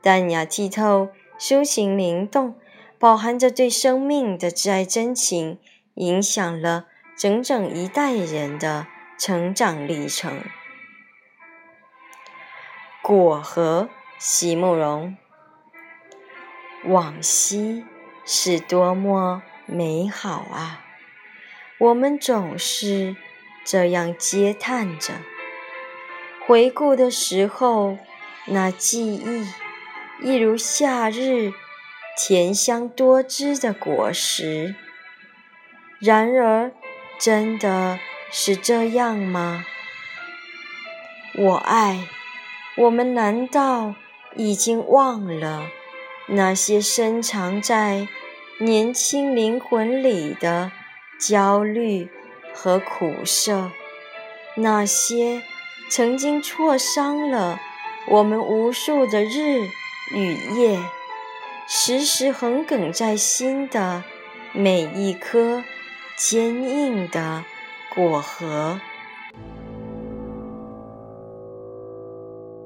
淡雅剔透，抒情灵动，饱含着对生命的挚爱真情，影响了整整一代人的成长历程。果和，席慕容。往昔是多么美好啊！我们总是这样嗟叹着，回顾的时候，那记忆。一如夏日甜香多汁的果实。然而，真的是这样吗？我爱，我们难道已经忘了那些深藏在年轻灵魂里的焦虑和苦涩？那些曾经挫伤了我们无数的日？雨夜，时时横亘在心的每一颗坚硬的果核。